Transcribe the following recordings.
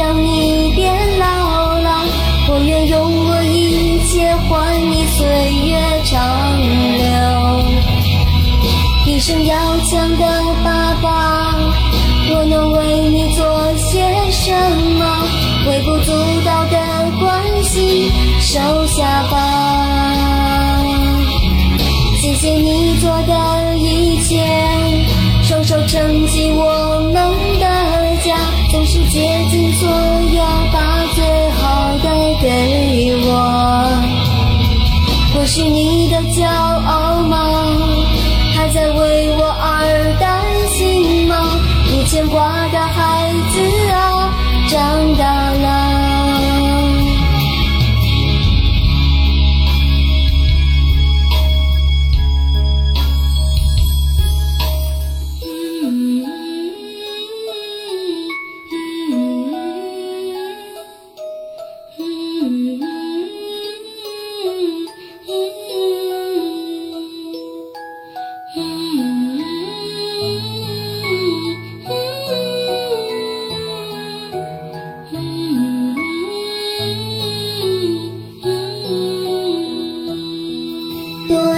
让你变老了。我愿用我一切换你岁月长留。一生要强的爸爸，我能为你做些什么？微不足道的关心，收下吧。谢谢你做的一切，双手撑起我是你的骄傲吗？还在为我而担心吗？你牵挂的孩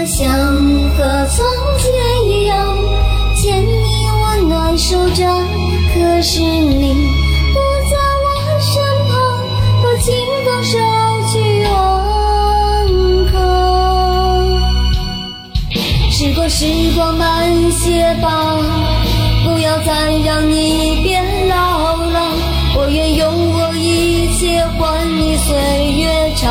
多想和从前一样，牵你温暖手掌，可是你不在我身旁，我清风捎去问候。时光，时光慢些吧，不要再让你变老了。我愿用我一切换你岁月长。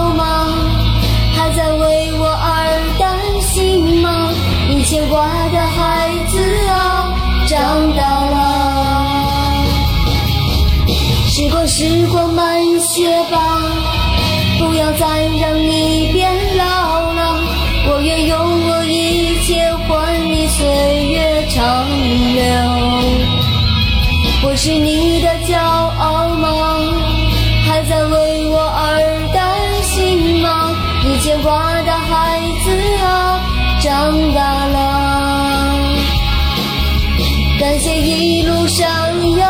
我的孩子啊，长大了。时光，时光慢些吧，不要再让你变老了。我愿用我一切换你岁月长留。我是你的骄傲吗？还在为我而担心吗？你牵挂的孩子啊，长大了。感谢一路上有。